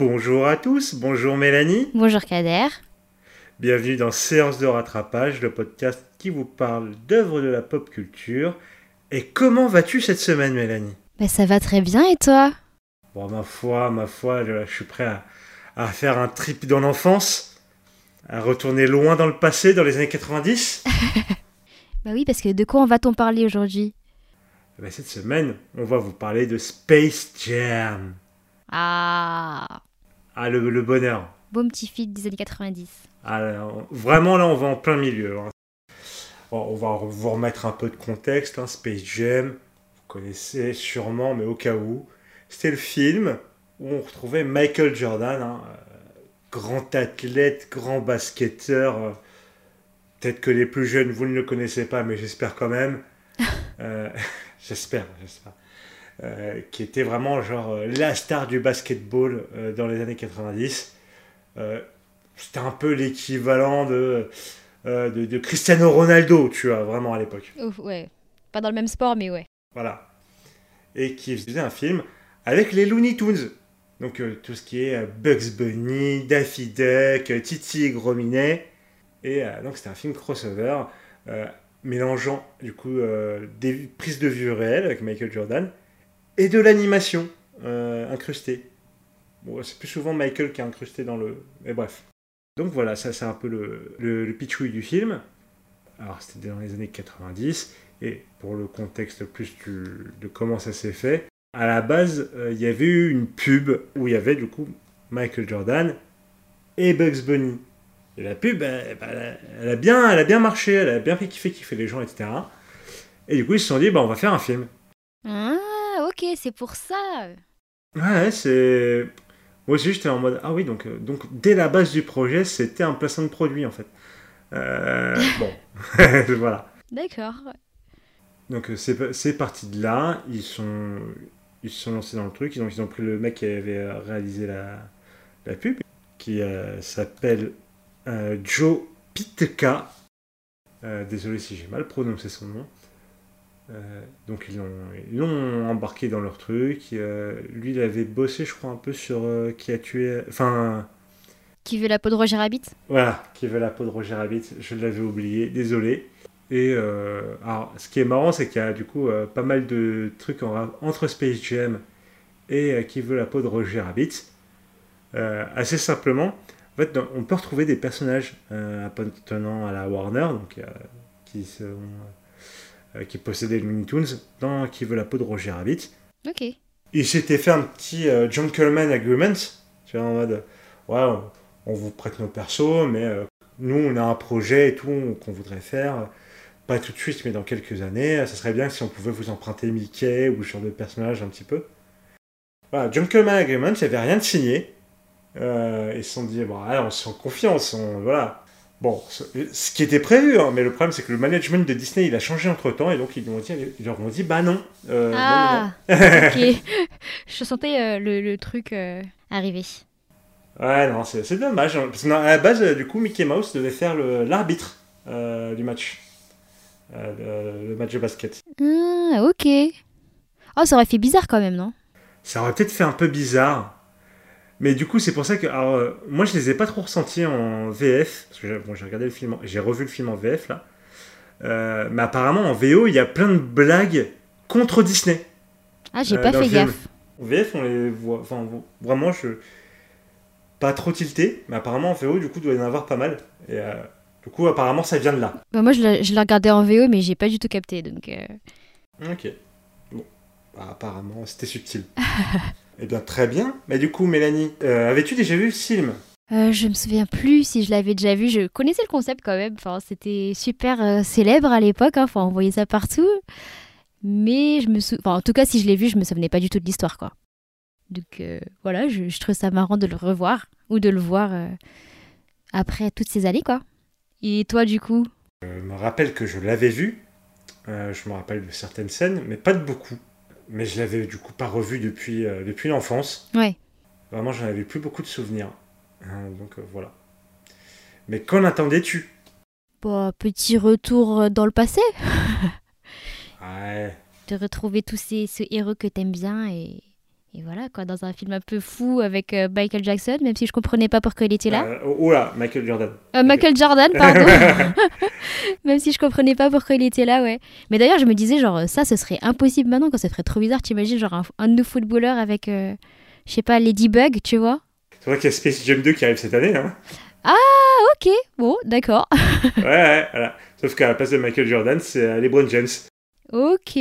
Bonjour à tous, bonjour Mélanie. Bonjour Kader. Bienvenue dans Séance de rattrapage, le podcast qui vous parle d'œuvres de la pop culture. Et comment vas-tu cette semaine Mélanie? Bah ça va très bien et toi? Bon ma foi, ma foi, je, je suis prêt à, à faire un trip dans l'enfance, à retourner loin dans le passé, dans les années 90. Bah oui, parce que de quoi on va-t-on parler aujourd'hui? Ben, cette semaine, on va vous parler de Space Jam. Ah Ah, le, le bonheur. Bon petit feed des années 90. Ah, là, on- vraiment, là, on va en plein milieu. hein. Bon, on va vous remettre un peu de contexte. hein. Space Jam, vous connaissez sûrement, mais au cas où. C'était le film où on retrouvait Michael Jordan, hein, euh, grand athlète, grand basketteur. euh, Peut-être que les plus jeunes, vous ne le connaissez pas, mais j'espère quand même. Euh, j'espère, j'espère. Euh, qui était vraiment genre euh, la star du basketball euh, dans les années 90. Euh, c'était un peu l'équivalent de, de, de Cristiano Ronaldo, tu vois, vraiment à l'époque. Ouf, ouais. Pas dans le même sport, mais ouais. Voilà. Et qui faisait un film avec les Looney Tunes. Donc euh, tout ce qui est euh, Bugs Bunny, Daffy Duck, euh, Titi et Gros Minet. Et donc c'était un film crossover mélangeant du coup des prises de vue réelles avec Michael Jordan et de l'animation euh, incrustée. C'est plus souvent Michael qui est incrusté dans le... Mais bref. Donc voilà, ça c'est un peu le, le, le pitchouille du film. Alors c'était dans les années 90. Et pour le contexte plus de comment ça s'est fait, à la base, euh, il y avait eu une pub où il y avait du coup Michael Jordan et Bugs Bunny. Et la pub, elle, a- bien, elle a bien marché, elle a bien fait kiffer, kiffer les gens, etc. Et du coup, ils se sont dit, bah, on va faire un film. Ah, ok, c'est pour ça. Ouais, c'est. Moi aussi, j'étais en mode, ah oui, donc, euh, donc dès la base du projet, c'était un placement de produit en fait. Euh, bon, voilà. D'accord. Donc euh, c'est parti de là, ils sont ils se sont lancés dans le truc, ils ont, ils ont pris le mec qui avait réalisé la, la pub, qui euh, s'appelle euh, Joe Pitka. Désolé si j'ai mal prononcé son nom. Euh, donc ils l'ont embarqué dans leur truc. euh, lui il avait bossé je crois un peu sur euh, qui a tué... Enfin Qui veut la peau de Roger Rabbit? voilà, qui veut la peau de Roger Rabbit, je l'avais oublié, désolé. Et alors, ce qui est marrant, c'est qu'il y a du coup pas mal de trucs en entre Space Jam et qui veut la peau de Roger Rabbit. Assez simplement, en fait, on peut retrouver des personnages appartenant à la Warner, donc qui, sont, qui possédaient les Looney Tunes, dans qui veut la peau de Roger Rabbit. Ok. Il s'était fait un petit euh, gentleman agreement, tu vois, en mode, ouais, on, vous prête nos persos, mais euh, nous, on a un projet et tout qu'on voudrait faire, pas tout de suite, mais dans quelques années, ça serait bien si on pouvait vous emprunter Mickey ou ce genre de personnage un petit peu. Voilà, gentleman agreement, il n'y avait rien de signé. Euh, ils se sont dit, bon, allez, on se sent confiance, on, voilà. Bon, ce, ce qui était prévu, hein, mais le problème, c'est que le management de Disney, il a changé entre-temps, et donc ils, ont dit, ils leur ont dit, bah non. euh, non, non, non. ah, ok. Je sentais euh, le, le truc euh, arriver. Ouais, non, c'est dommage. hein, Parce qu'à la base, euh, du coup, Mickey Mouse devait faire l'arbitre euh, du match. Euh, le, le match de basket. Ah, ok. Oh, ça aurait fait bizarre quand même, non? Ça aurait peut-être fait un peu bizarre. Mais du coup, c'est pour ça que. Alors, euh, moi, je les ai pas trop ressentis en VF. Parce que j'ai bon, j'ai regardé le film, en- j'ai revu le film en VF là. Euh, mais apparemment, en VO, il y a plein de blagues contre Disney. Ah, j'ai Euh, pas fait gaffe. En VF, on les voit. Enfin, vraiment, je. Pas trop tilté, mais apparemment en VO, du coup, il doit y en avoir pas mal. Et du coup, apparemment, ça vient de là. Bah, moi, je l'ai regardé en VO, mais j'ai pas du tout capté, donc... Ok. Bon. Bah, apparemment, c'était subtil. eh bien, très bien. Mais du coup, Mélanie, euh, avais-tu déjà vu ce film? Euh, je me souviens plus si je l'avais déjà vu. Je connaissais le concept quand même. Enfin, c'était super euh, célèbre à l'époque. hein. Enfin, on voyait ça partout. Mais je me sou... enfin, en tout cas, si je l'ai vu, je me souvenais pas du tout de l'histoire, quoi. Donc euh, voilà, je, je trouve ça marrant de le revoir ou de le voir après toutes ces années, quoi. Et toi, du coup? Je me rappelle que je l'avais vu. Je me rappelle de certaines scènes, mais pas de beaucoup. Mais je l'avais du coup pas revu depuis, euh, depuis l'enfance. Ouais. Vraiment, j'en avais plus beaucoup de souvenirs. Hein, donc euh, voilà. Mais qu'en attendais-tu? Bon, petit retour euh, dans le passé. Ouais. De retrouver tous ces ce héros que t'aimes bien et, Et voilà, quoi, dans un film un peu fou avec euh, Michael Jackson, même si je comprenais pas pourquoi il était là. Euh, oh là, Michael Jordan. Euh, Michael Jordan, pardon. même si je comprenais pas pourquoi il était là, ouais. Mais d'ailleurs, je me disais, genre, ça, ce serait impossible maintenant, quand ça ferait trop bizarre. T'imagines, genre, un, un de nos footballeurs avec, euh, je sais pas, Ladybug, tu vois C'est vrai qu'il y a Space Jam 2 qui arrive cette année. Hein. Ah, ok, bon, d'accord. ouais, ouais, voilà. Sauf qu'à la place de Michael Jordan, c'est euh, LeBron James. ok,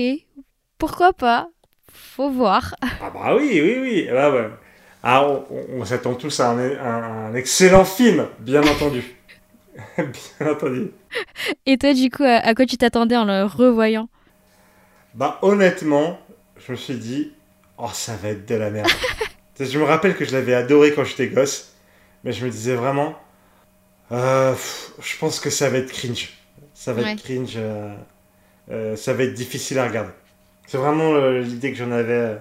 pourquoi pas? Faut voir. Ah bah oui, oui, oui. Ah bah ouais. Ah, on, on- on s'attend tous à un, un- un excellent film, bien entendu. bien entendu. Et toi, du coup, à, à quoi tu t'attendais en le revoyant? Bah honnêtement, je me suis dit, oh ça va être de la merde. Je me rappelle que je l'avais adoré quand j'étais gosse, mais je me disais vraiment, euh, pff, je pense que ça va être cringe. Ça va Ouais. être cringe, euh, euh, ça va être difficile à regarder. C'est vraiment euh, l'idée que j'en avais euh,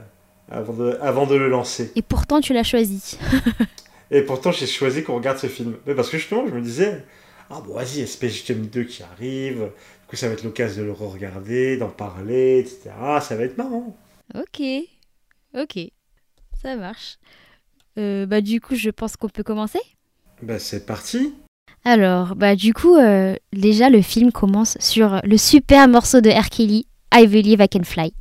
avant, de, avant de le lancer. Et pourtant, tu l'as choisi. Et pourtant, j'ai choisi qu'on regarde ce film. Mais parce que justement, je me disais, ah bon, vas-y, Jam 2 qui arrive, du coup, ça va être l'occasion de le re-regarder, d'en parler, etc. Ça va être marrant. Ok, ok, ça marche. Euh, bah du coup, je pense qu'on peut commencer. Bah, c'est parti. Alors, bah du coup, euh, déjà le film commence sur le super morceau de R. Kelly, I Believe I Can Fly.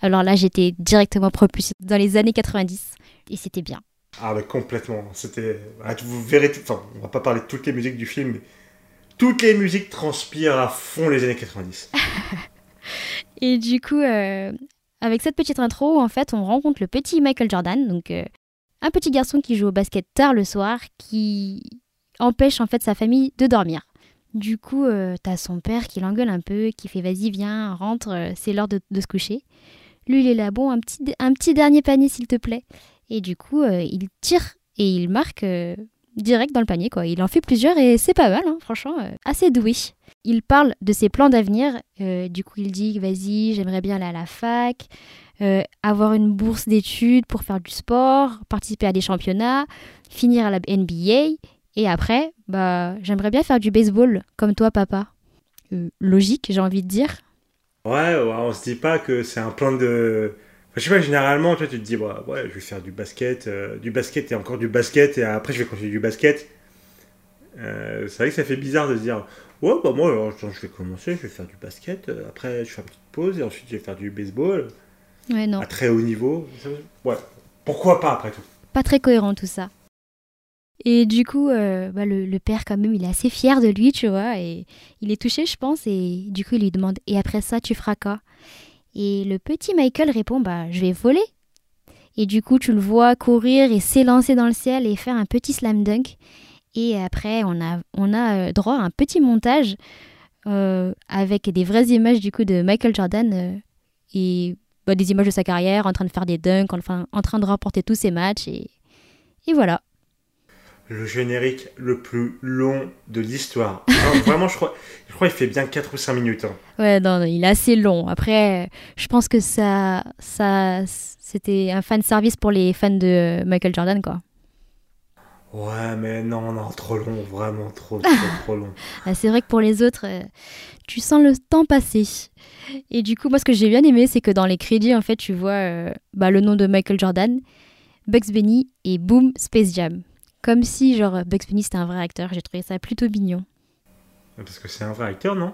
Alors là, j'étais directement propulsée dans les années 90 et c'était bien. Ah, bah, complètement. C'était. ah, vous verrez. tout- Enfin, on va pas parler de toutes les musiques du film, mais toutes les musiques transpirent à fond les années 90. Et du coup, euh, avec cette petite intro, en fait, on rencontre le petit Michael Jordan, donc euh, un petit garçon qui joue au basket tard le soir, qui empêche en fait sa famille de dormir. Du coup, euh, t'as son père qui l'engueule un peu, qui fait vas-y, viens, rentre, euh, c'est l'heure de, se coucher. Lui, il est là, bon, un petit, un petit dernier panier s'il te plaît. Et du coup, euh, il tire et il marque euh, direct dans le panier, quoi. Il en fait plusieurs et c'est pas mal, hein, franchement, assez doué. Il parle de ses plans d'avenir. du coup, il dit Vas-y, j'aimerais bien aller à la fac, avoir une bourse d'études pour faire du sport, participer à des championnats, finir à la NBA. Et après, bah, j'aimerais bien faire du baseball, comme toi, papa. Euh, logique, j'ai envie de dire. Ouais, ouais, on se dit pas que c'est un plan de. Enfin, je sais pas, généralement, toi, tu te dis, ouais, ouais, je vais faire du basket, euh, du basket et encore du basket, et après, je vais continuer du basket. Euh, c'est vrai que ça fait bizarre de se dire, ouais, bah moi, alors, je vais commencer, je vais faire du basket, après, je fais une petite pause, et ensuite, je vais faire du baseball Ouais, non. à très haut niveau. Ouais, pourquoi pas, après tout? Pas très cohérent tout ça. Et du coup, euh, bah, le, le père, quand même, il est assez fier de lui, tu vois, et il est touché, je pense, et du coup, il lui demande Et après ça, tu feras quoi? Et le petit Michael répond Bah, je vais voler. Et du coup, tu le vois courir et s'élancer dans le ciel et faire un petit slam dunk. Et après, on a, on a euh, droit à un petit montage euh, avec des vraies images du coup de Michael Jordan et bah, des images de sa carrière en train de faire des dunks, enfin, en train de remporter tous ses matchs. Et, et voilà. Le générique le plus long de l'histoire. Vraiment, je crois, je crois qu'il fait bien 4 ou 5 minutes. hein. Ouais, non, non, il est assez long. Après, je pense que ça, ça, c'était un fan service pour les fans de Michael Jordan, quoi. Ouais, mais non, non, trop long, vraiment trop, trop, trop long. Ah, C'est vrai que pour les autres, euh, tu sens le temps passer. Et du coup, moi, ce que j'ai bien aimé, c'est que dans les crédits, en fait, tu vois euh, bah, le nom de Michael Jordan, Bugs Bunny et Boom Space Jam. Comme si, genre, Bugs Bunny, c'était un vrai acteur. J'ai trouvé ça plutôt mignon. Parce que c'est un vrai acteur, non?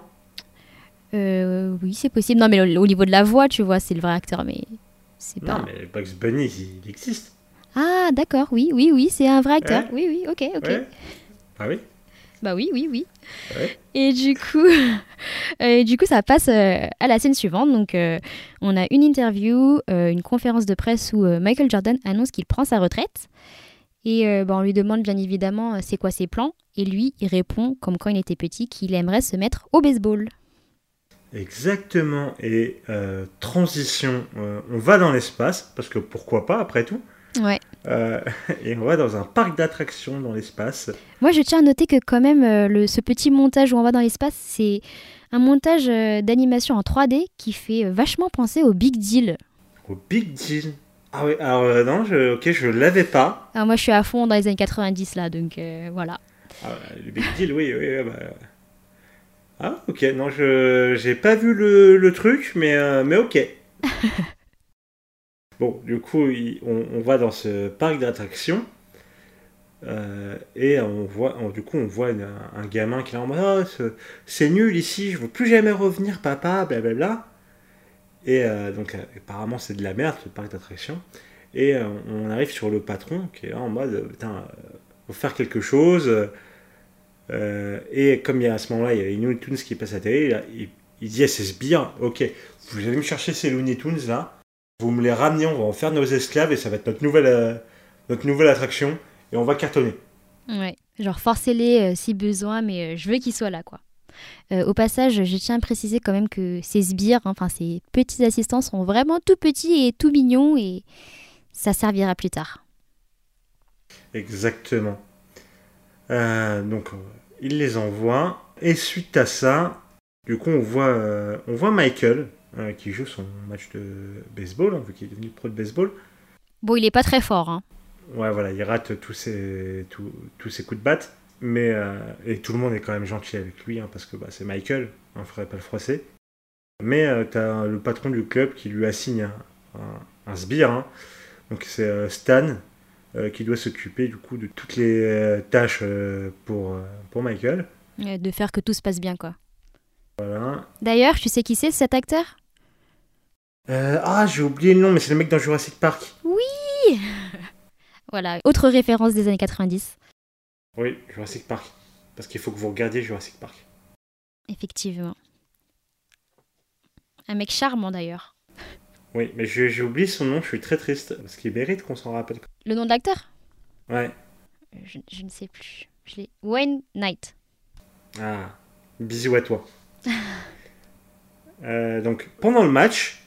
Euh, oui, c'est possible. Non, mais au, au niveau de la voix, tu vois, c'est le vrai acteur, mais c'est pas... Non, mais Bugs Bunny, il, existe. Ah, d'accord, oui, oui, oui, c'est un vrai acteur. Ouais. Oui, oui, ok, ok. Ouais. Ah oui? Bah oui, oui, oui. Ouais. Et du coup, et du coup, ça passe euh, à la scène suivante. Donc, euh, on a une interview, euh, une conférence de presse où Michael Jordan annonce qu'il prend sa retraite. Et euh, bah, on lui demande bien évidemment euh, c'est quoi ses plans? Et lui, il répond, comme quand il était petit, qu'il aimerait se mettre au baseball. Exactement. Et euh, transition, euh, on va dans l'espace, parce que pourquoi pas, après tout? Ouais. Euh, et on va dans un parc d'attractions dans l'espace. Moi, je tiens à noter que quand même, le, ce petit montage où on va dans l'espace, c'est un montage d'animation en 3D qui fait vachement penser au Big Deal. Au Big Deal. Ah oui, alors euh, non, je, ok, je l'avais pas. Alors moi, je suis à fond dans les années 90 là, donc euh, voilà. Ah, le Big Deal, oui, oui, bah... Ah, ok, non, je j'ai pas vu le, le truc, mais, euh, mais ok. Bon, du coup, il- on, on va dans ce parc d'attractions. et on voit, on- du coup, on voit un, gamin qui est là en mode Ah, ce- c'est nul ici, je veux plus jamais revenir, papa, blablabla. Et euh, donc, euh, apparemment, c'est de la merde ce parc d'attractions. Et euh, on arrive sur le patron qui est là en mode Putain, faut faire quelque chose. Et comme il y a, à ce moment-là, il y a les Looney Tunes qui passent à la télé, il, dit à ses sbires Ok, vous allez me chercher ces Looney Tunes là, vous me les ramenez, on va en faire nos esclaves et ça va être notre nouvelle, notre nouvelle attraction et on va cartonner. Ouais, genre forcez-les si besoin, mais je veux qu'ils soient là, quoi. Euh, au passage, je tiens à préciser quand même que ces sbires, hein, enfin ces petits assistants, sont vraiment tout petits et tout mignons et ça servira plus tard. Exactement. Euh, donc, il les envoie. Et suite à ça, du coup, on voit, euh, on voit Michael qui joue son match de baseball, hein, vu qu'il est devenu pro de baseball. Bon, il est pas très fort, hein. Ouais, voilà, il rate tous ses, tous, tous ses coups de batte. Mais, euh, et tout le monde est quand même gentil avec lui, hein, parce que bah, c'est Michael, il ne faudrait pas le froisser. Mais euh, tu as le patron du club qui lui assigne un, un, un sbire. hein. Donc c'est euh, Stan euh, qui doit s'occuper du coup de toutes les tâches pour, pour Michael. De faire que tout se passe bien, quoi. Voilà. D'ailleurs, tu sais qui c'est cet acteur? Ah, j'ai oublié le nom, mais c'est le mec dans Jurassic Park. Voilà, autre référence des années 90. Oui, Jurassic Park. Parce qu'il faut que vous regardiez Jurassic Park. Effectivement. Un mec charmant d'ailleurs. Oui, mais j'ai oublié son nom, je suis très triste. Parce qu'il mérite qu'on s'en rappelle. Le nom de l'acteur? Ouais. Euh, je, je ne sais plus. Je l'ai- Wayne Knight. Ah, bisous à toi. Euh, donc, pendant le match,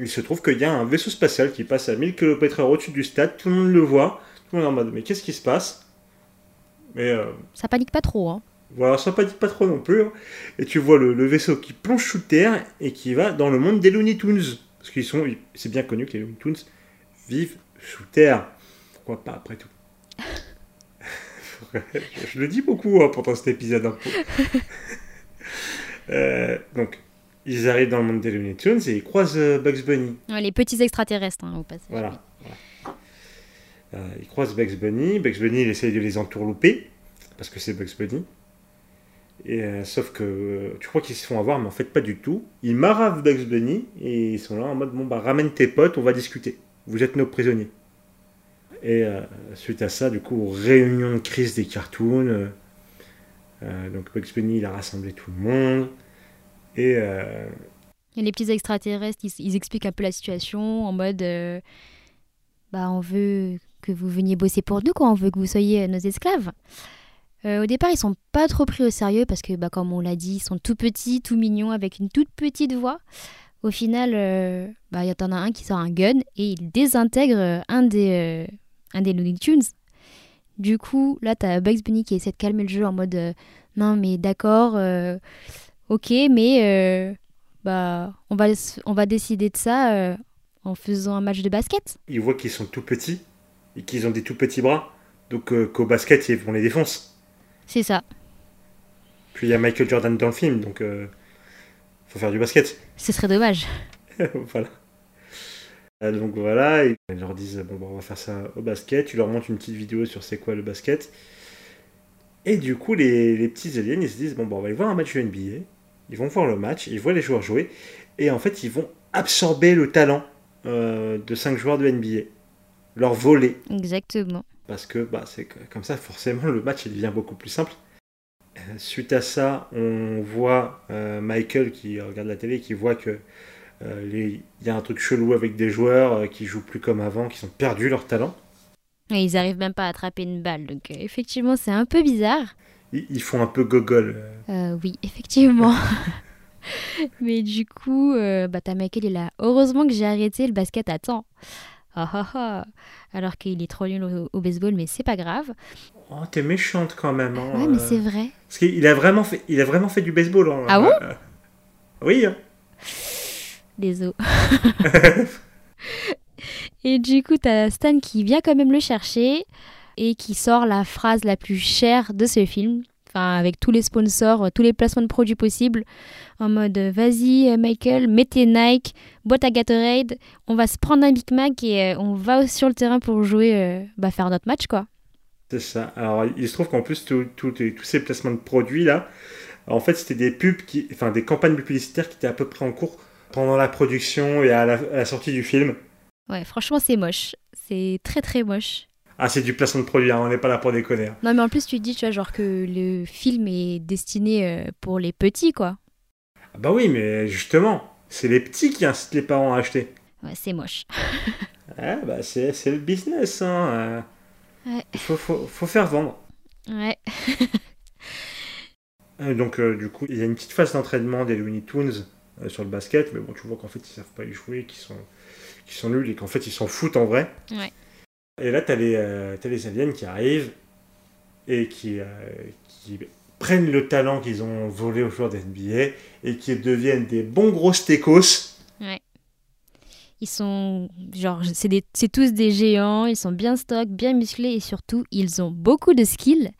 il se trouve qu'il y a un vaisseau spatial qui passe à 1000 km/h au-dessus du stade. Tout le monde le voit. Tout le monde est en mode, mais qu'est-ce qui se passe? Mais euh, Ça panique pas trop, hein. voilà, ça dit pas trop non plus. hein. Et tu vois le, le vaisseau qui plonge sous terre et qui va dans le monde des Looney Tunes. Parce qu'ils sont, c'est bien connu que les Looney Tunes vivent sous terre. Pourquoi pas après tout? Je, le dis beaucoup hein, pendant cet épisode. Euh, donc, ils arrivent dans le monde des Looney Tunes et ils croisent euh, Bugs Bunny. Ouais, les petits extraterrestres, hein, au passage. Voilà. Euh, ils croisent Bugs Bunny. Bugs Bunny, il essaye de les entourlouper parce que c'est Bugs Bunny. Et, euh, sauf que euh, tu crois qu'ils se font avoir, mais en fait, pas du tout. Ils maravent Bugs Bunny et ils sont là en mode bon, bah ramène tes potes, on va discuter. Vous êtes nos prisonniers. Et suite à ça, du coup, réunion de crise des cartoons. donc Bugs Bunny, il a rassemblé tout le monde. Et Et les petits extraterrestres, ils, expliquent un peu la situation en mode bah on veut que vous veniez bosser pour nous, quoi. On veut que vous soyez euh, nos esclaves. Euh, au départ, ils sont pas trop pris au sérieux parce que, bah, comme on l'a dit, ils sont tout petits, tout mignons, avec une toute petite voix. Au final, euh, bah, il y en a un qui sort un gun et il désintègre un des, euh, un des Looney Tunes. Du coup, là, t'as Bugs Bunny qui essaie de calmer le jeu en mode non, mais d'accord, ok, mais bah, on va, on va décider de ça en faisant un match de basket. ils voient qu'ils sont tout petits et qu'ils ont des tout petits bras. Donc euh, qu'au basket, ils vont les défoncer. C'est ça. Puis il y a Michael Jordan dans le film, donc euh, faut faire du basket. Ce serait dommage. voilà. Euh, donc voilà, ils leur disent bon, bah, on va faire ça au basket. Tu leur montres une petite vidéo sur c'est quoi le basket. Et du coup, les, les petits aliens, ils se disent bon, bah, on va aller voir un match de NBA. Ils vont voir le match, ils voient les joueurs jouer, et en fait, ils vont absorber le talent euh, de 5 joueurs de NBA. Leur voler. Exactement. parce que bah, c'est comme ça, forcément, le match il devient beaucoup plus simple. Euh, Suite à ça, on voit euh, Michael qui regarde la télé, qui voit que euh, il y a un truc chelou avec des joueurs qui jouent plus comme avant, qui ont perdu leur talent. Et ils arrivent même pas à attraper une balle. Donc, effectivement, c'est un peu bizarre. Ils, ils font un peu gogol. oui, effectivement. Mais du coup, euh, bah, t'as Michael, il a heureusement que j'ai arrêté le basket à temps. Ah ah ah. Alors qu'il est trop nul au, au baseball, mais c'est pas grave. Oh, t'es méchante quand même. hein, Ouais, mais euh. c'est vrai. Parce qu'il a vraiment fait, il a vraiment fait du baseball. hein. Ah bon Euh, Oui. hein. Désolé. et du coup, t'as Stan qui vient quand même le chercher et qui sort la phrase la plus chère de ce film. Enfin avec tous les sponsors, euh, tous les placements de produits possibles, en mode euh, vas-y euh, Michael, mets tes Nike, boîte à Gatorade, on va se prendre un Big Mac et on va sur le terrain pour jouer, bah, faire notre match quoi. C'est ça. Alors il se trouve qu'en plus tous ces placements de produits là, en fait c'était des pubs qui, enfin des campagnes publicitaires qui étaient à peu près en cours pendant la production et à la sortie du film. Ouais, franchement c'est moche, c'est très très moche. Ah, c'est du placement de produit, hein, on n'est pas là pour déconner. Hein. Non, mais en plus, tu dis, tu vois, genre que le film est destiné euh, pour les petits, quoi. Ah bah oui, mais justement, c'est les petits qui incitent les parents à acheter. Ouais, c'est moche. ouais, bah c'est, le business, hein. Euh. Ouais. Il faut, faut, faut, faire vendre. Ouais. Donc, euh, du coup, il y a une petite phase d'entraînement des Looney Tunes sur le basket, mais bon, tu vois qu'en fait, ils savent pas y jouer, qu'ils sont, qu'ils sont nuls et qu'en fait, ils s'en foutent en vrai. Ouais. Et là, tu as, euh, les aliens qui arrivent et qui, euh, qui prennent le talent qu'ils ont volé aux joueurs d'NBA et qui deviennent des bons gros stécos. Ouais. Ils sont, genre, c'est tous des géants, ils sont bien stock, bien musclés et surtout, ils ont beaucoup de skills.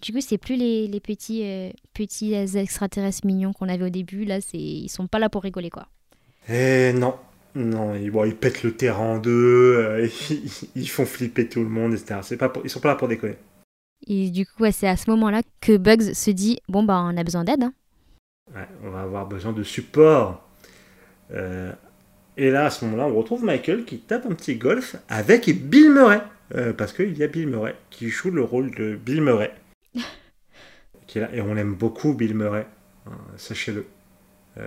Du coup, c'est plus les, les petits, euh, petits extraterrestres mignons qu'on avait au début. Là, ils sont pas là pour rigoler, quoi. Eh non, non, ils, bon, ils pètent le terrain en deux, euh, ils, font flipper tout le monde, etc. C'est pas ils sont pas là pour déconner. Et du coup, c'est à ce moment-là que Bugs se dit bon, bah, on a besoin d'aide. Hein. Ouais, on va avoir besoin de support. Euh, et là, à ce moment-là, on retrouve Michael qui tape un petit golf avec Bill Murray. Euh, parce qu'il y a Bill Murray qui joue le rôle de Bill Murray. qui est là, et on aime beaucoup Bill Murray, sachez-le.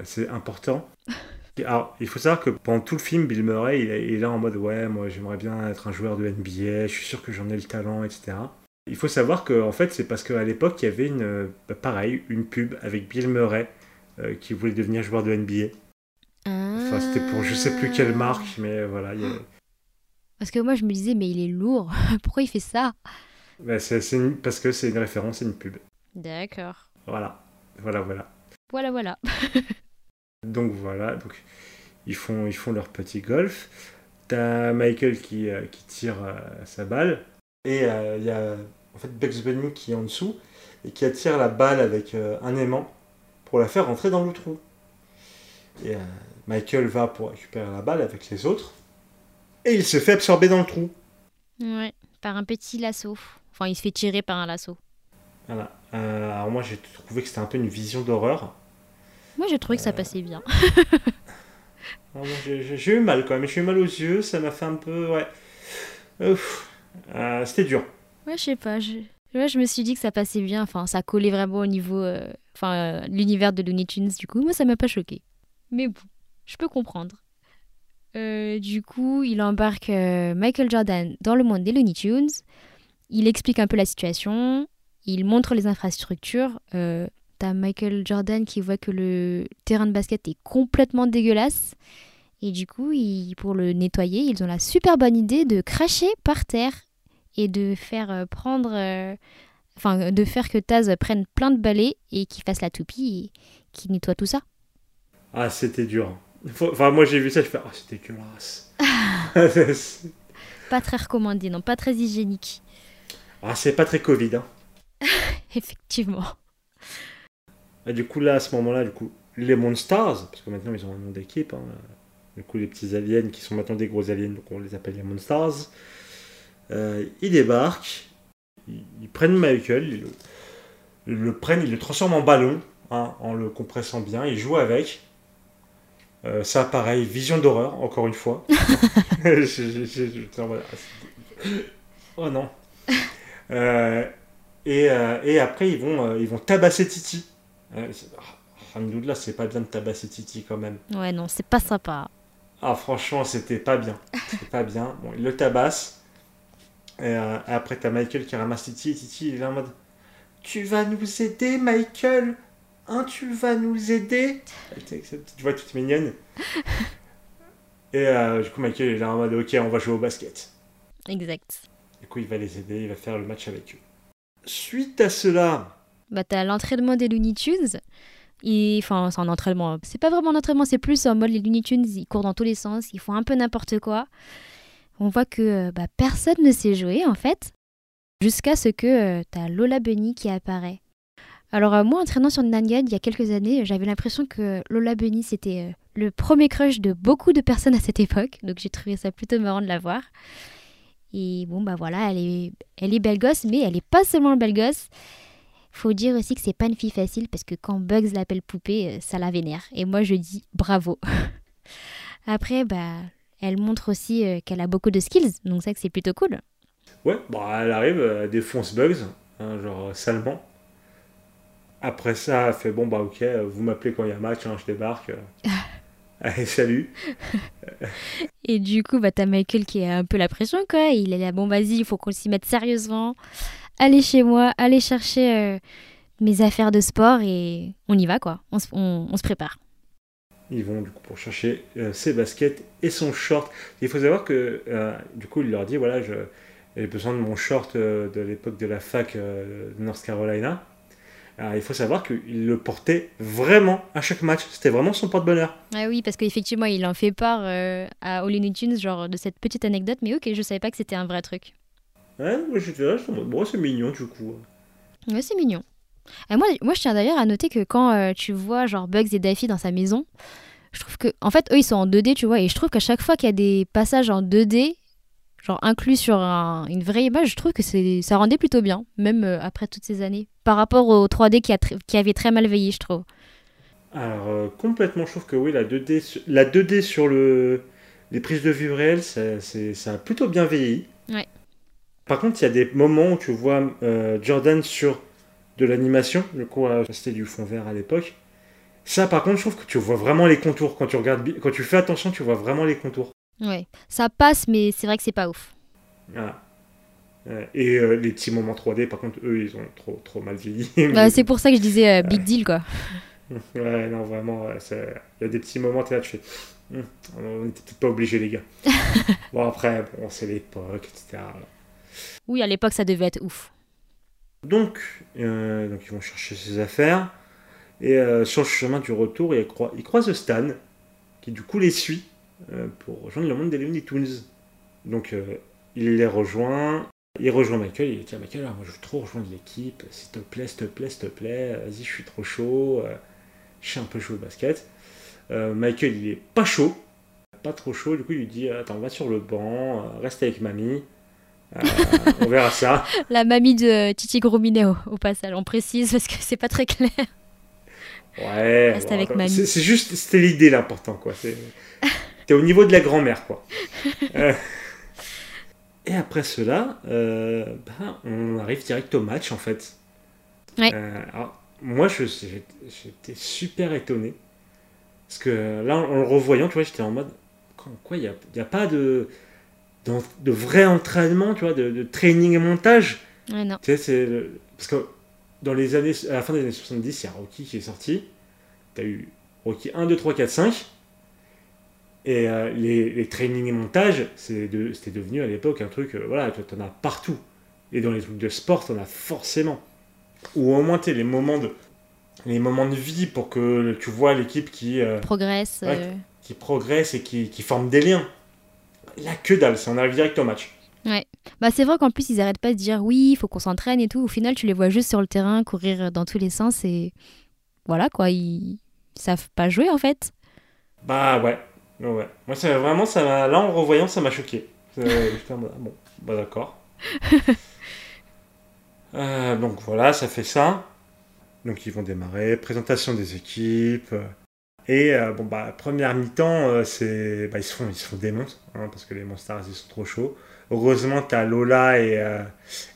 c'est important. Alors, il faut savoir que pendant tout le film, Bill Murray, il est, là en mode Ouais, moi j'aimerais bien être un joueur de NBA, je suis sûr que j'en ai le talent, etc. Il faut savoir que en fait, c'est parce qu'à l'époque, il y avait une, bah, pareil, une pub avec Bill Murray euh, qui voulait devenir joueur de NBA. Enfin, c'était pour je sais plus quelle marque, mais voilà. Parce que moi, je me disais, mais il est lourd. Pourquoi il fait ça? Bah, c'est, Parce que c'est une référence, c'est une pub. D'accord. Voilà. Voilà, voilà. Voilà, voilà. Donc voilà, donc ils font, ils font leur petit golf. T'as Michael qui, euh, qui tire euh, sa balle. Et euh, il y a en fait Bugs Bunny qui est en dessous et qui attire la balle avec un aimant pour la faire rentrer dans le trou. Et Michael va pour récupérer la balle avec les autres. Et il se fait absorber dans le trou. Ouais, par un petit lasso. Enfin, il se fait tirer par un lasso. Voilà. alors moi j'ai trouvé que c'était un peu une vision d'horreur. Moi, j'ai trouvé que ça passait bien. Ah, j'ai eu mal quand même. J'ai eu mal aux yeux. Ça m'a fait un peu. Ouais. Euh, c'était dur. Ouais, je sais pas. Je... je me suis dit que ça passait bien. Enfin, ça collait vraiment au niveau. Euh, enfin, euh, l'univers de Looney Tunes. Du coup, moi, ça m'a pas choqué. Mais bon, je peux comprendre. du coup, il embarque Michael Jordan dans le monde des Looney Tunes. Il explique un peu la situation. Il montre les infrastructures. T'as Michael Jordan qui voit que le terrain de basket est complètement dégueulasse. Et du coup, pour le nettoyer, ils ont la super bonne idée de cracher par terre et de faire euh, prendre. Euh, enfin, de faire que Taz prenne plein de balais et qu'il fasse la toupie et qu'il nettoie tout ça. Ah, c'était dur. Enfin, moi j'ai vu ça, je fais, oh, c'est dégueulasse. pas très recommandé, non, pas très hygiénique. Ah, c'est pas très Covid, hein. Effectivement. Et du coup, là, à ce moment-là, du coup, les Monstars, parce que maintenant ils ont un nom d'équipe, hein, du coup, les petits aliens qui sont maintenant des gros aliens, donc on les appelle les Monstars, euh, ils débarquent, ils, prennent Michael, ils le, prennent, ils le transforment en ballon, hein, en le compressant bien, ils jouent avec. Euh, ça, pareil, vision d'horreur, encore une fois. oh non. Euh, et, et, après, ils vont, ils vont tabasser Titi. Alhamdoulilah, c'est pas bien de tabasser Titi quand même. Ouais, non, c'est pas sympa. Ah, franchement, c'était pas bien. C'était pas bien. Bon, il le tabasse. Et euh, après, t'as Michael qui ramasse Titi. Et Titi, il est là en mode Tu vas nous aider, Michael? Hein, tu vas nous aider? Tu vois, toute mignonne. Et euh, du coup, Michael est là en mode Ok, on va jouer au basket. Exact. Du coup, il va les aider, il va faire le match avec eux. Suite à cela, bah, t'as l'entraînement des Looney Tunes. Enfin, c'est un entraînement. C'est pas vraiment un entraînement, c'est plus en mode les Looney Tunes, ils courent dans tous les sens, ils font un peu n'importe quoi. On voit que bah, personne ne sait jouer en fait. Jusqu'à ce que euh, t'as Lola Bunny qui apparaît. Alors euh, moi, entraînant sur Nangan il y a quelques années, j'avais l'impression que Lola Bunny c'était euh, le premier crush de beaucoup de personnes à cette époque, donc j'ai trouvé ça plutôt marrant de la voir. Et bon bah voilà, elle est, elle est belle gosse, mais elle est pas seulement belle gosse. Faut dire aussi que c'est pas une fille facile parce que quand Bugs l'appelle poupée, euh, ça la vénère. Et moi je dis bravo. Après bah elle montre aussi qu'elle a beaucoup de skills, donc ça que c'est plutôt cool. Ouais, bah elle arrive, elle défonce Bugs, hein, genre salement. Après ça, elle fait bon, bah ok, vous m'appelez quand il y a match, hein, je débarque. Allez, salut. Et du coup, bah, t'as Michael qui a un peu la pression, quoi. Il est là, bon, vas-y, il faut qu'on s'y mette sérieusement. Allez chez moi, allez chercher euh, mes affaires de sport et on y va, quoi. On, se prépare. Ils vont du coup pour chercher euh, ses baskets et son short. Il faut savoir que euh, du coup, il leur dit voilà, j'ai besoin de mon short de l'époque de la fac de North Carolina. Alors, il faut savoir qu'il le portait vraiment à chaque match. C'était vraiment son porte-bonheur. Ah oui, parce qu'effectivement, il en fait part euh, à All Tunes, genre de cette petite anecdote. Mais ok, je savais pas que c'était un vrai truc. Ouais, moi j'étais là, bon, c'est mignon du coup. Ouais, c'est mignon. Et moi, moi, je tiens d'ailleurs à noter que quand euh, tu vois genre Bugs et Daffy dans sa maison, je trouve que, en fait, eux, ils sont en 2D, tu vois, et je trouve qu'à chaque fois qu'il y a des passages en 2D, genre inclus sur une vraie image, je trouve que ça rendait plutôt bien, même euh, après toutes ces années, par rapport au 3D qui, a qui avait très mal veillé, je trouve. Alors euh, complètement, je trouve que oui, la 2D, la 2D sur le, les prises de vue réelles, ça, ça a plutôt bien vieilli. Par contre, il y a des moments où tu vois euh, Jordan sur de l'animation, le coup c'était du fond vert à l'époque. Ça, par contre, je trouve que tu vois vraiment les contours. Quand tu regardes, quand tu fais attention, tu vois vraiment les contours. Ouais, ça passe, mais c'est vrai que c'est pas ouf. Ah. Et euh, les petits moments 3D, par contre, eux, ils ont trop, trop mal vieilli. Bah, c'est pour ça que je disais euh, big deal, quoi. Ouais, non, vraiment, il y a des petits moments, tu tu fais. Hum, on n'était peut-être pas obligés, les gars. bon, après, bon, c'est l'époque, etc. Oui, à l'époque, ça devait être ouf. Donc, euh, ils vont chercher ses affaires. Et sur le chemin du retour, ils, croisent Stan, qui du coup les suit euh, pour rejoindre le monde des Looney Tunes. Donc euh, il les rejoint, il rejoint Michael, il dit à Michael, je veux trop rejoindre l'équipe, s'il te plaît, s'il te plaît, s'il te plaît, vas-y, je suis trop chaud, euh, je suis un peu chaud au basket. Michael, il est pas chaud, pas trop chaud, du coup il lui dit, attends, va sur le banc, reste avec mamie. On verra ça. La mamie de Titi Grominet au, passage, on précise parce que c'est pas très clair. Ouais. Reste avec mamie. C'est juste, c'était l'idée l'important quoi. T'es au niveau de la grand-mère, quoi. Euh, et après cela, euh, ben, on arrive direct au match, en fait. Ouais. Euh, alors, moi, j'étais super étonné. Parce que là, en le revoyant, tu vois, j'étais en mode. Quoi, il n'y a, y a, pas de, de, vrai entraînement, tu vois, de, training et montage. Ouais, non. Tu sais, c'est. Parce que dans les années, à la fin des années 70, il y a Rocky qui est sorti. Tu as eu Rocky 1, 2, 3, 4, 5. Et euh, les, les trainings et montages, c'était devenu à l'époque un truc, euh, voilà, tu en as partout. Et dans les trucs de sport, tu en as forcément. Ou au moins, tu les moments de les moments de vie pour que tu vois l'équipe qui euh, progresse qui progresse et qui, qui, forme des liens là que dalle ça on arrive direct au match ouais bah c'est vrai qu'en plus ils arrêtent pas de dire oui il faut qu'on s'entraîne et tout au final tu les vois juste sur le terrain courir dans tous les sens et voilà quoi ils, ils savent pas jouer en fait bah ouais Ouais. Moi, ça, vraiment, ça là, en revoyant, ça m'a choqué. bon, bah d'accord. Euh, donc voilà, ça fait ça. Donc ils vont démarrer, présentation des équipes. Et euh, bon bah première mi-temps, euh, c'est bah, ils se font ils se font démonter hein, parce que les Monsters ils sont trop chauds. Heureusement t'as Lola et,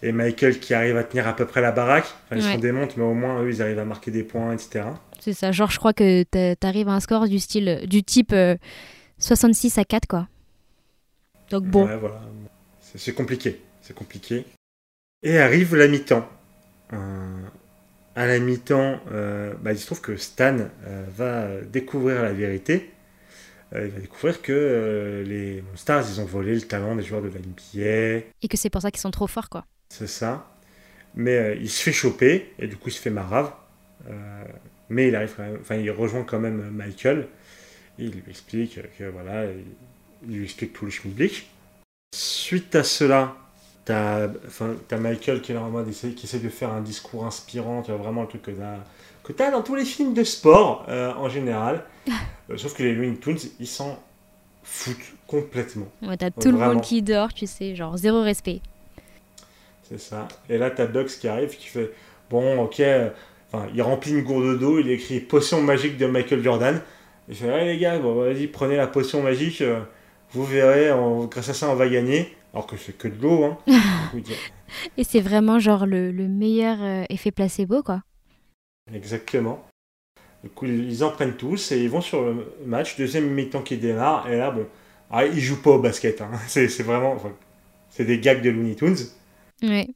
et Michael qui arrivent à tenir à peu près la baraque. ils se font démonter, mais au moins eux ils arrivent à marquer des points, etc. C'est ça, genre je crois que t'arrives à un score du style, du type 66 euh, à 4 quoi. Donc bon. Ouais, voilà. C'est compliqué, c'est compliqué. Et arrive la mi-temps. Euh, à la mi-temps, euh, bah, il se trouve que Stan va découvrir la vérité. il va découvrir que les Stars, ils ont volé le talent des joueurs de la NBA. Et que c'est pour ça qu'ils sont trop forts, quoi. C'est ça. Mais il se fait choper, et du coup, il se fait marave mais il arrive enfin, il rejoint quand même Michael. il lui explique que voilà, il lui explique tout le schmilblick. Suite à cela, T'as as Michael qui est mode qui essaie de faire un discours inspirant, tu vois, vraiment le truc que t'as que as dans tous les films de sport euh, en général. Euh, sauf que les Looney Tunes, ils s'en foutent complètement. Ouais, t'as tout le monde qui dort, tu sais, genre zéro respect. C'est ça. Et là, t'as Bugs qui arrive, qui fait Bon, ok. Enfin, il remplit une gourde d'eau, il écrit Potion magique de Michael Jordan. Il fait Ouais, les gars, bon, vas-y, prenez la potion magique, euh, vous verrez, grâce à ça, on va gagner. Alors que c'est que de l'eau, hein. Et c'est vraiment genre le, le meilleur euh, effet placebo, quoi. Exactement. Du coup, ils en prennent tous et ils vont sur le match. Deuxième mi-temps qui démarre. Et là, bon, ah, ils jouent pas au basket. Hein. C'est, vraiment. c'est des gags de Looney Tunes. Ouais.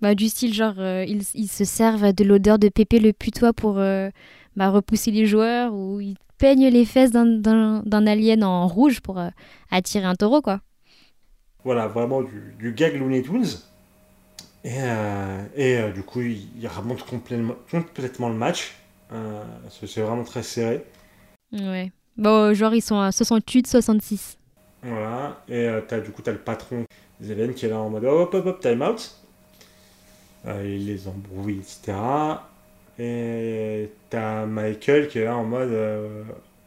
Bah, du style, genre, euh, ils, ils, se servent de l'odeur de Pépé le putois pour euh, bah, repousser les joueurs ou ils peignent les fesses d'un, alien en rouge pour attirer un taureau, quoi. Voilà, vraiment du, du gag Looney Tunes. Et, euh, et euh, du coup, il, remonte complètement, complètement le match. Euh, c'est vraiment très serré. Ouais. Bon, genre, ils sont à 68-66. Voilà. Et as, du coup, tu as le patron Zelen qui est là en mode hop, hop, hop, time out. il les embrouille, etc. Et tu as Michael qui est là en mode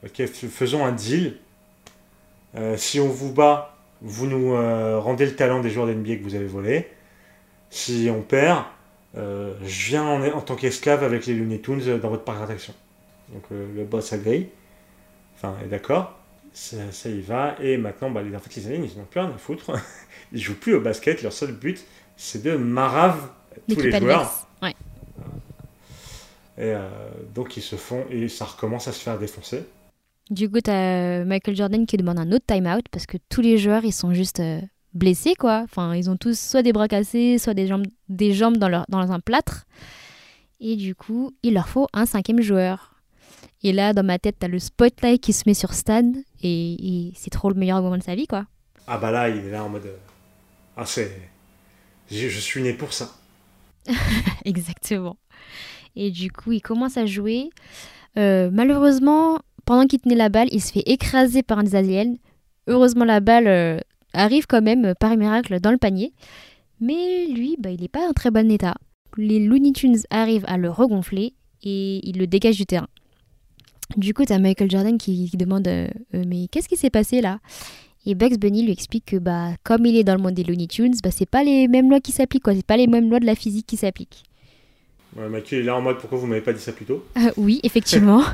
ok, faisons un deal. si on vous bat, vous nous rendez le talent des joueurs d'NBA que vous avez volé. Si on perd, euh, je viens en, tant qu'esclave avec les Looney Tunes dans votre parc d'attraction. Donc euh, le boss agree, enfin est d'accord, ça, y va, et maintenant bah, les, en fait, les aliens ils n'ont plus rien à foutre, ils jouent plus au basket, leur seul but c'est de marave tous les joueurs. Ouais. Et euh, donc ils se font, et ça recommence à se faire défoncer. Du coup, tu as Michael Jordan qui demande un autre timeout parce que tous les joueurs ils sont juste blessés, quoi. Enfin, ils ont tous soit des bras cassés, soit des jambes, des jambes dans, leur, dans un plâtre. Et du coup, il leur faut un cinquième joueur. Et là, dans ma tête, t'as le spotlight qui se met sur Stan. Et, c'est trop le meilleur moment de sa vie, quoi. Ah bah là, il est là en mode... Euh, ah, c'est... Je, suis né pour ça. Exactement. Et du coup, il commence à jouer. Euh, malheureusement, pendant qu'il tenait la balle, il se fait écraser par un des aliens. Heureusement, la balle euh, arrive quand même par miracle dans le panier. Mais lui, bah, il n'est pas en très bon état. Les Looney Tunes arrivent à le regonfler et il le dégage du terrain. Du coup, t'as Michael Jordan qui, demande euh, euh, Mais qu'est-ce qui s'est passé là? Et Bugs Bunny lui explique que bah, comme il est dans le monde des Looney Tunes, bah, c'est pas les mêmes lois qui s'appliquent, quoi. C'est pas les mêmes lois de la physique qui s'appliquent. Ouais, Michael est là en mode Pourquoi vous m'avez pas dit ça plus tôt? Euh, Oui, effectivement.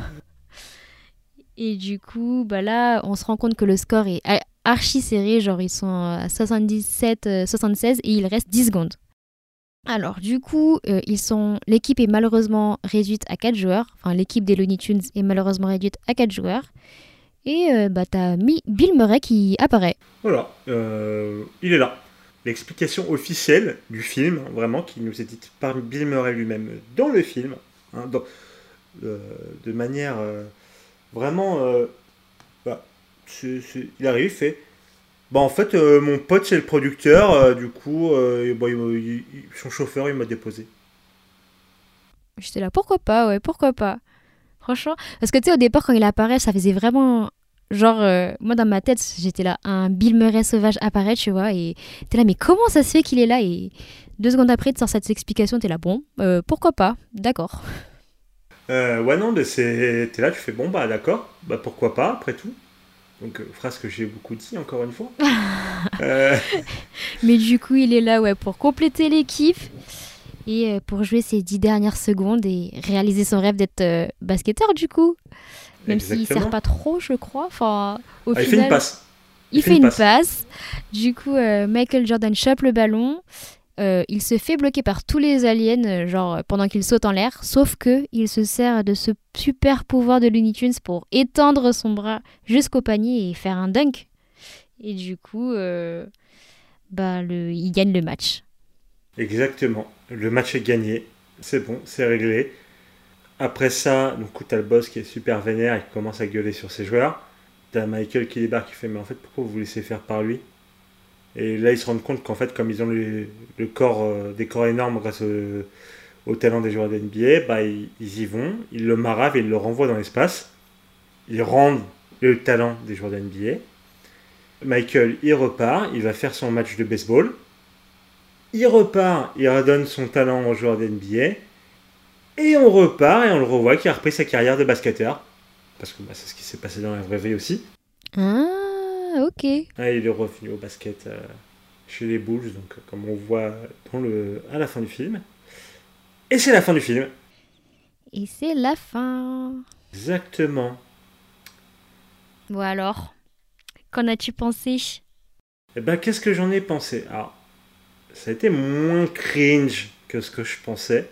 et du coup, bah là, on se rend compte que le score est archi serré, genre ils sont à 77, 76 euh, et il reste 10 secondes. Alors du coup, euh, ils sont l'équipe est malheureusement réduite à 4 joueurs, enfin l'équipe des Looney Tunes est malheureusement réduite à 4 joueurs. Et euh, bah t'as Bill Murray qui apparaît. Voilà, il est là. L'explication officielle du film, vraiment, qui nous est dite par Bill Murray lui-même dans le film, hein, de manière vraiment il arrive, il fait Bah, en fait, euh, mon pote, c'est le producteur, euh, du coup, euh, bah, son chauffeur, il m'a déposé. J'étais là, pourquoi pas, ouais, pourquoi pas. Franchement, parce que tu sais, au départ, quand il apparaît, ça faisait vraiment. Genre, moi dans ma tête, j'étais là, un Bill Murray sauvage apparaît, tu vois, et t'es là, mais comment ça se fait qu'il est là Et deux secondes après, tu sors cette explication, t'es là, bon, pourquoi pas, d'accord. Ouais, non, mais c'est. T'es là, tu fais, bon, bah d'accord, bah pourquoi pas, après tout. Donc, euh, phrase que j'ai beaucoup dit, encore une fois. Euh. Mais du coup, il est là ouais, pour compléter l'équipe et euh, pour jouer ses dix dernières secondes et réaliser son rêve d'être basketteur, du coup. Même s'il ne sert pas trop, je crois. Enfin, au ah, il fait une passe. Il, fait, une, passe. Du coup, Michael Jordan chope le ballon euh, il se fait bloquer par tous les aliens, euh, genre pendant qu'il saute en l'air, sauf que il se sert de ce super pouvoir de Looney Tunes pour étendre son bras jusqu'au panier et faire un dunk. Et du coup, euh, bah, il gagne le match. Exactement. Le match est gagné. C'est bon, c'est réglé. Après ça, donc t'as le boss qui est super vénère et qui commence à gueuler sur ses joueurs. T'as Michael qui débarque qui fait mais en fait pourquoi vous vous laissez faire par lui? Et là, ils se rendent compte qu'en fait, comme ils ont le, corps, euh, des corps énormes grâce au, talent des joueurs d'NBA, bah, ils, y vont, ils le maravent et ils le renvoient dans l'espace. Ils rendent le talent des joueurs d'NBA. Michael, il repart, il va faire son match de baseball. il repart, il redonne son talent au joueur d'NBA. Et on repart et on le revoit qui a repris sa carrière de basketteur. Parce que bah, c'est ce qui s'est passé dans la vraie vie aussi. Ah, ok. Ah, il est revenu au basket euh, chez les Bulls, donc euh, comme on voit dans le, à la fin du film. Et c'est la fin du film. Et c'est la fin. Exactement. Bon alors, qu'en as-tu pensé? Eh ben, qu'est-ce que j'en ai pensé? Alors, ça a été moins cringe que ce que je pensais,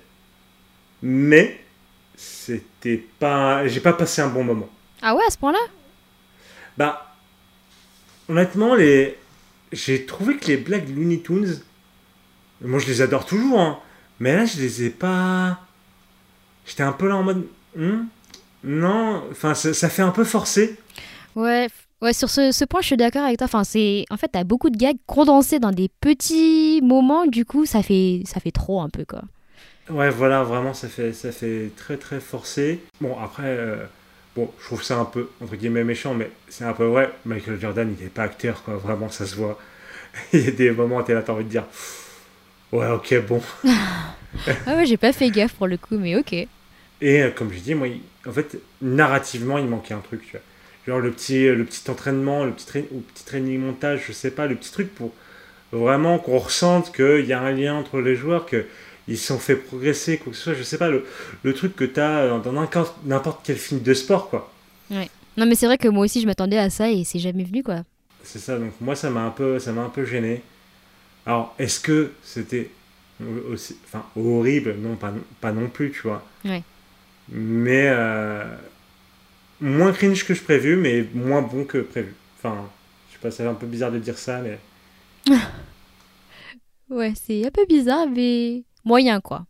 mais c'était pas, j'ai pas passé un bon moment. Ah ouais, à ce point-là? Bah, honnêtement, les, j'ai trouvé que les blagues Looney Tunes, moi je les adore toujours, hein, mais là je les ai pas. J'étais un peu là en mode, hmm, non, enfin ça, ça fait un peu forcé. Ouais, ouais sur ce, ce point, je suis d'accord avec toi. Enfin, c'est, en fait, t'as beaucoup de gags condensés dans des petits moments, du coup, ça fait, ça fait trop un peu, quoi. Ouais, voilà, vraiment, ça fait, ça fait très très forcé. Bon, après, euh, bon, je trouve ça un peu, entre guillemets, méchant, mais c'est un peu vrai. Michael Jordan, il n'est pas acteur, quoi, vraiment, ça se voit. il y a des moments où t'es là, t'as envie de dire, ouais, ok, bon. Ah ouais, j'ai pas fait gaffe pour le coup, mais ok. Et euh, comme je dis, moi, il- en fait, narrativement, il manquait un truc, tu vois. Genre le petit, le petit entraînement, le petit, tra- ou petit training montage, je sais pas, le petit truc pour vraiment qu'on ressente qu'il y a un lien entre les joueurs, qu'ils se sont fait progresser, quoi que ce soit, je sais pas, le, le truc que tu as dans n'importe quel film de sport, quoi. Non, mais c'est vrai que moi aussi, je m'attendais à ça et c'est jamais venu, quoi. C'est ça, donc moi, ça m'a un peu, ça m'a un peu gêné. Alors, est-ce que c'était aussi, enfin, horrible? Non, pas, pas non plus, tu vois. Ouais. Mais euh, moins cringe que je prévu, mais moins bon que prévu. Enfin, je sais pas, c'est un peu bizarre de dire ça, mais Ouais, c'est un peu bizarre, mais moyen, quoi.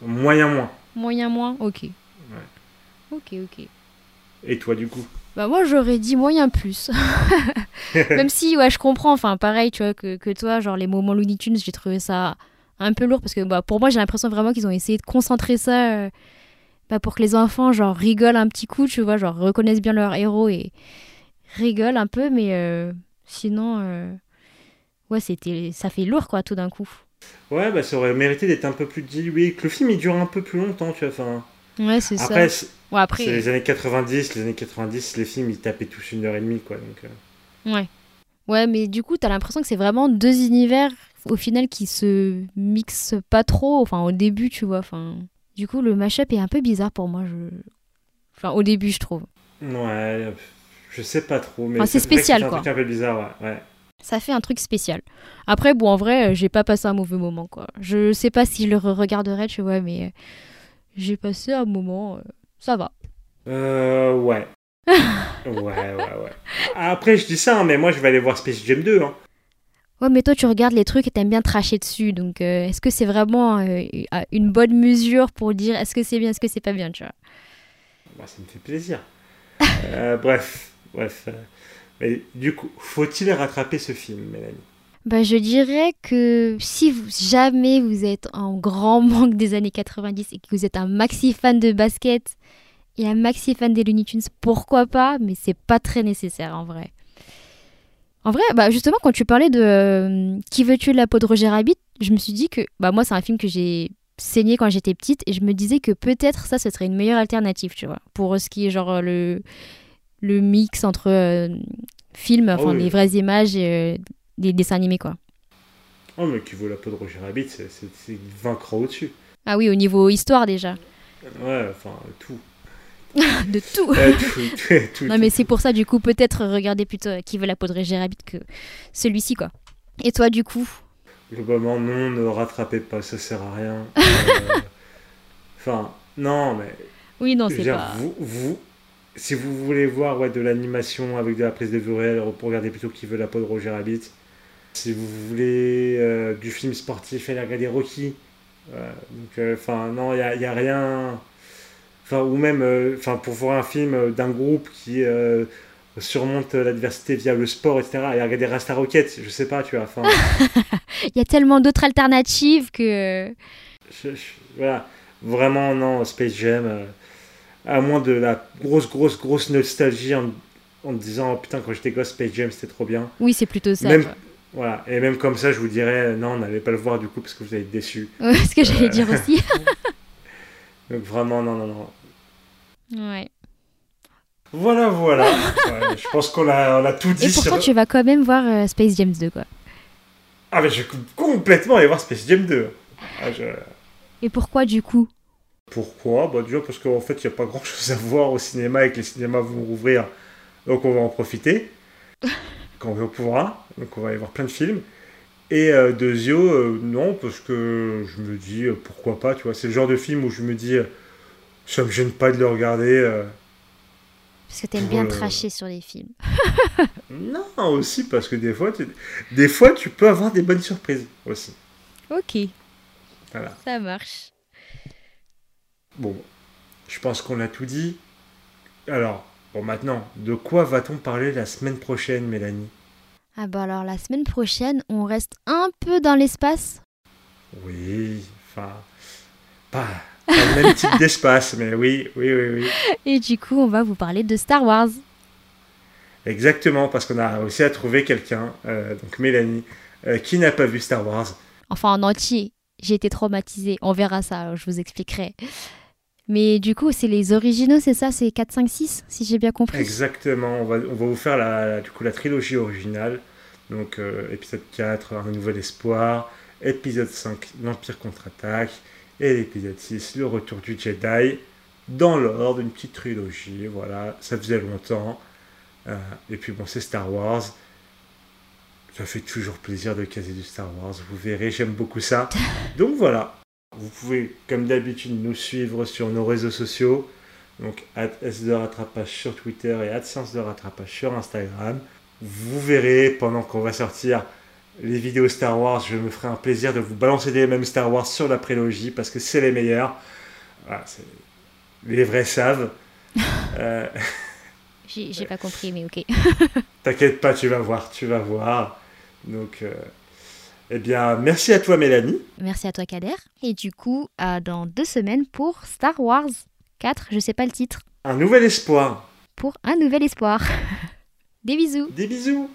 moyen moins. Moyen, moins, ok. Ok, ok. Et toi, du coup? Bah moi j'aurais dit moyen plus. Même si ouais je comprends, enfin pareil tu vois que, que toi, genre les moments Looney Tunes j'ai trouvé ça un peu lourd parce que bah, pour moi j'ai l'impression vraiment qu'ils ont essayé de concentrer ça euh, bah, pour que les enfants genre rigolent un petit coup, tu vois, genre reconnaissent bien leur héros et rigolent un peu mais euh, sinon euh, ouais c'était ça fait lourd quoi tout d'un coup. Ouais, bah ça aurait mérité d'être un peu plus dilué, que le film il dure un peu plus longtemps, tu vois. Enfin, Ouais c'est ça. c'est Ouais après c'est les années 90, les années 90, les films ils tapaient tous une heure et demie, quoi. Donc, euh, Ouais. Ouais, mais du coup, t'as l'impression que c'est vraiment deux univers au final qui se mixent pas trop. Enfin, au début, tu vois. Enfin, du coup, le mashup est un peu bizarre pour moi. Je... Enfin, au début, je trouve. Ouais, je sais pas trop, mais Enfin, c'est vrai que spécial, un quoi. truc un peu bizarre, ouais. ouais. Ça fait un truc spécial. Après, bon, en vrai, j'ai pas passé un mauvais moment, quoi. Je sais pas si je le regarderai, tu vois, mais euh, j'ai passé un moment. euh, Ça va. Euh, ouais. ouais, ouais, ouais. Après, je dis ça, hein, mais moi je vais aller voir Space Jam 2. Hein. Ouais, mais toi, tu regardes les trucs et t'aimes bien tracher dessus. Donc, euh, est-ce que c'est vraiment euh, une bonne mesure pour dire est-ce que c'est bien, est-ce que c'est pas bien, tu vois? Bah, ça me fait plaisir. Euh, bref, bref. Du coup, faut-il rattraper ce film, Mélanie? Bah, je dirais que si jamais vous êtes en grand manque des années 90 et que vous êtes un maxi fan de basket et un maxi fan des Looney Tunes, pourquoi pas, mais c'est pas très nécessaire en vrai. En vrai, bah justement, quand tu parlais de euh, Qui veut tuer la peau de Roger Rabbit, je me suis dit que bah moi c'est un film que j'ai saigné quand j'étais petite et je me disais que peut-être ça ce serait une meilleure alternative, tu vois, pour ce qui est genre le le mix entre euh, films, enfin oui. des vraies images et euh, des dessins animés quoi. Oh, mais qui vaut la peau de Roger Rabbit, c'est c'est- c'est 20 crans au-dessus. Ah oui, au niveau histoire déjà. Ouais, enfin, tout. De tout. Euh, tout, tout, tout, Non mais c'est pour ça du coup peut-être regarder plutôt euh, Qui veut la peau de Roger Rabbit que celui-ci quoi. Et toi du coup? Globalement, non, ne rattrapez pas, ça sert à rien. Euh, Enfin, non, mais Oui non c'est pas. vous, vous, si vous voulez voir ouais, de l'animation avec de la prise de vue réelle, regardez plutôt qui veut la peau de Roger Rabbit. Si vous voulez euh, du film sportif, allez regarder Rocky. Euh, donc, euh, enfin, non, il n'y a, rien. Enfin, ou même, enfin, pour voir un film d'un groupe qui surmonte l'adversité via le sport, etc. Et regarder Rasta Rocket, je sais pas, tu vois. Enfin, Il y a tellement d'autres alternatives que je- je- voilà, vraiment, non, Space Jam. À moins de la grosse, grosse, grosse nostalgie en, en disant, oh, putain, quand j'étais gosse, Space Jam, c'était trop bien. oui c'est plutôt ça. Même-. Voilà. Et même comme ça, je vous dirais, non, n'allez pas le voir du coup parce que vous allez être déçus. Ouais, ce que j'allais Euh. dire aussi. Donc vraiment, non, non, non. ouais. Voilà, voilà. Ouais, je pense qu'on a, on a tout dit Et pourtant, sur... tu vas quand même voir euh, Space Jam 2, quoi. Ah, mais je vais complètement aller voir Space Jam 2. Ah, je- Et pourquoi, du coup? Pourquoi Bah déjà parce qu'en fait, il n'y a pas grand-chose à voir au cinéma et que les cinémas vont rouvrir. Donc on va en profiter quand on pourra. Donc on va aller voir plein de films. Et euh, Deuxio, euh, non, parce que je me dis, euh, pourquoi pas, tu vois. C'est le genre de film où je me dis, euh, ça me gêne pas de le regarder. euh. Parce que t'aimes bien tracher sur les films. Non, aussi parce que des fois, tu... des fois, tu peux avoir des bonnes surprises aussi. Ok, Voilà. ça marche. Bon, je pense qu'on a tout dit. Alors, bon, maintenant, de quoi va-t-on parler la semaine prochaine, Mélanie? Ah bah alors, la semaine prochaine, on reste un peu dans l'espace? Oui, enfin, pas, pas le même type d'espace, mais oui, oui, oui, oui. Et du coup, on va vous parler de Star Wars. Exactement, parce qu'on a réussi à trouver quelqu'un, euh, donc Mélanie, euh, qui n'a pas vu Star Wars. Enfin, en entier. J'ai été traumatisée. On verra ça, je vous expliquerai. Mais du coup, c'est les originaux, c'est ça C'est 4, 5, 6, si j'ai bien compris? Exactement, on va, on va vous faire la, du coup, la trilogie originale. Donc, euh, épisode 4, Un nouvel espoir. Épisode 5, L'Empire contre-attaque. Et l'épisode 6, Le retour du Jedi. Dans l'ordre, une petite trilogie. Voilà, ça faisait longtemps. Euh, et puis, bon, c'est Star Wars. Ça fait toujours plaisir de caser du Star Wars. Vous verrez, j'aime beaucoup ça. Donc, voilà. Vous pouvez, comme d'habitude, nous suivre sur nos réseaux sociaux. Donc, S de rattrapage sur Twitter et AdSense de rattrapage sur Instagram. Vous verrez pendant qu'on va sortir les vidéos Star Wars, je me ferai un plaisir de vous balancer des mêmes Star Wars sur la prélogie parce que c'est les meilleurs. Voilà, les vrais savent. Euh, J'ai j'ai pas compris, mais ok. T'inquiète pas, tu vas voir, tu vas voir. Donc, euh, eh bien, merci à toi, Mélanie. Merci à toi, Kader. Et du coup, à dans deux semaines pour Star Wars 4, je sais pas le titre. Un nouvel espoir. Pour un nouvel espoir. Des bisous Des bisous.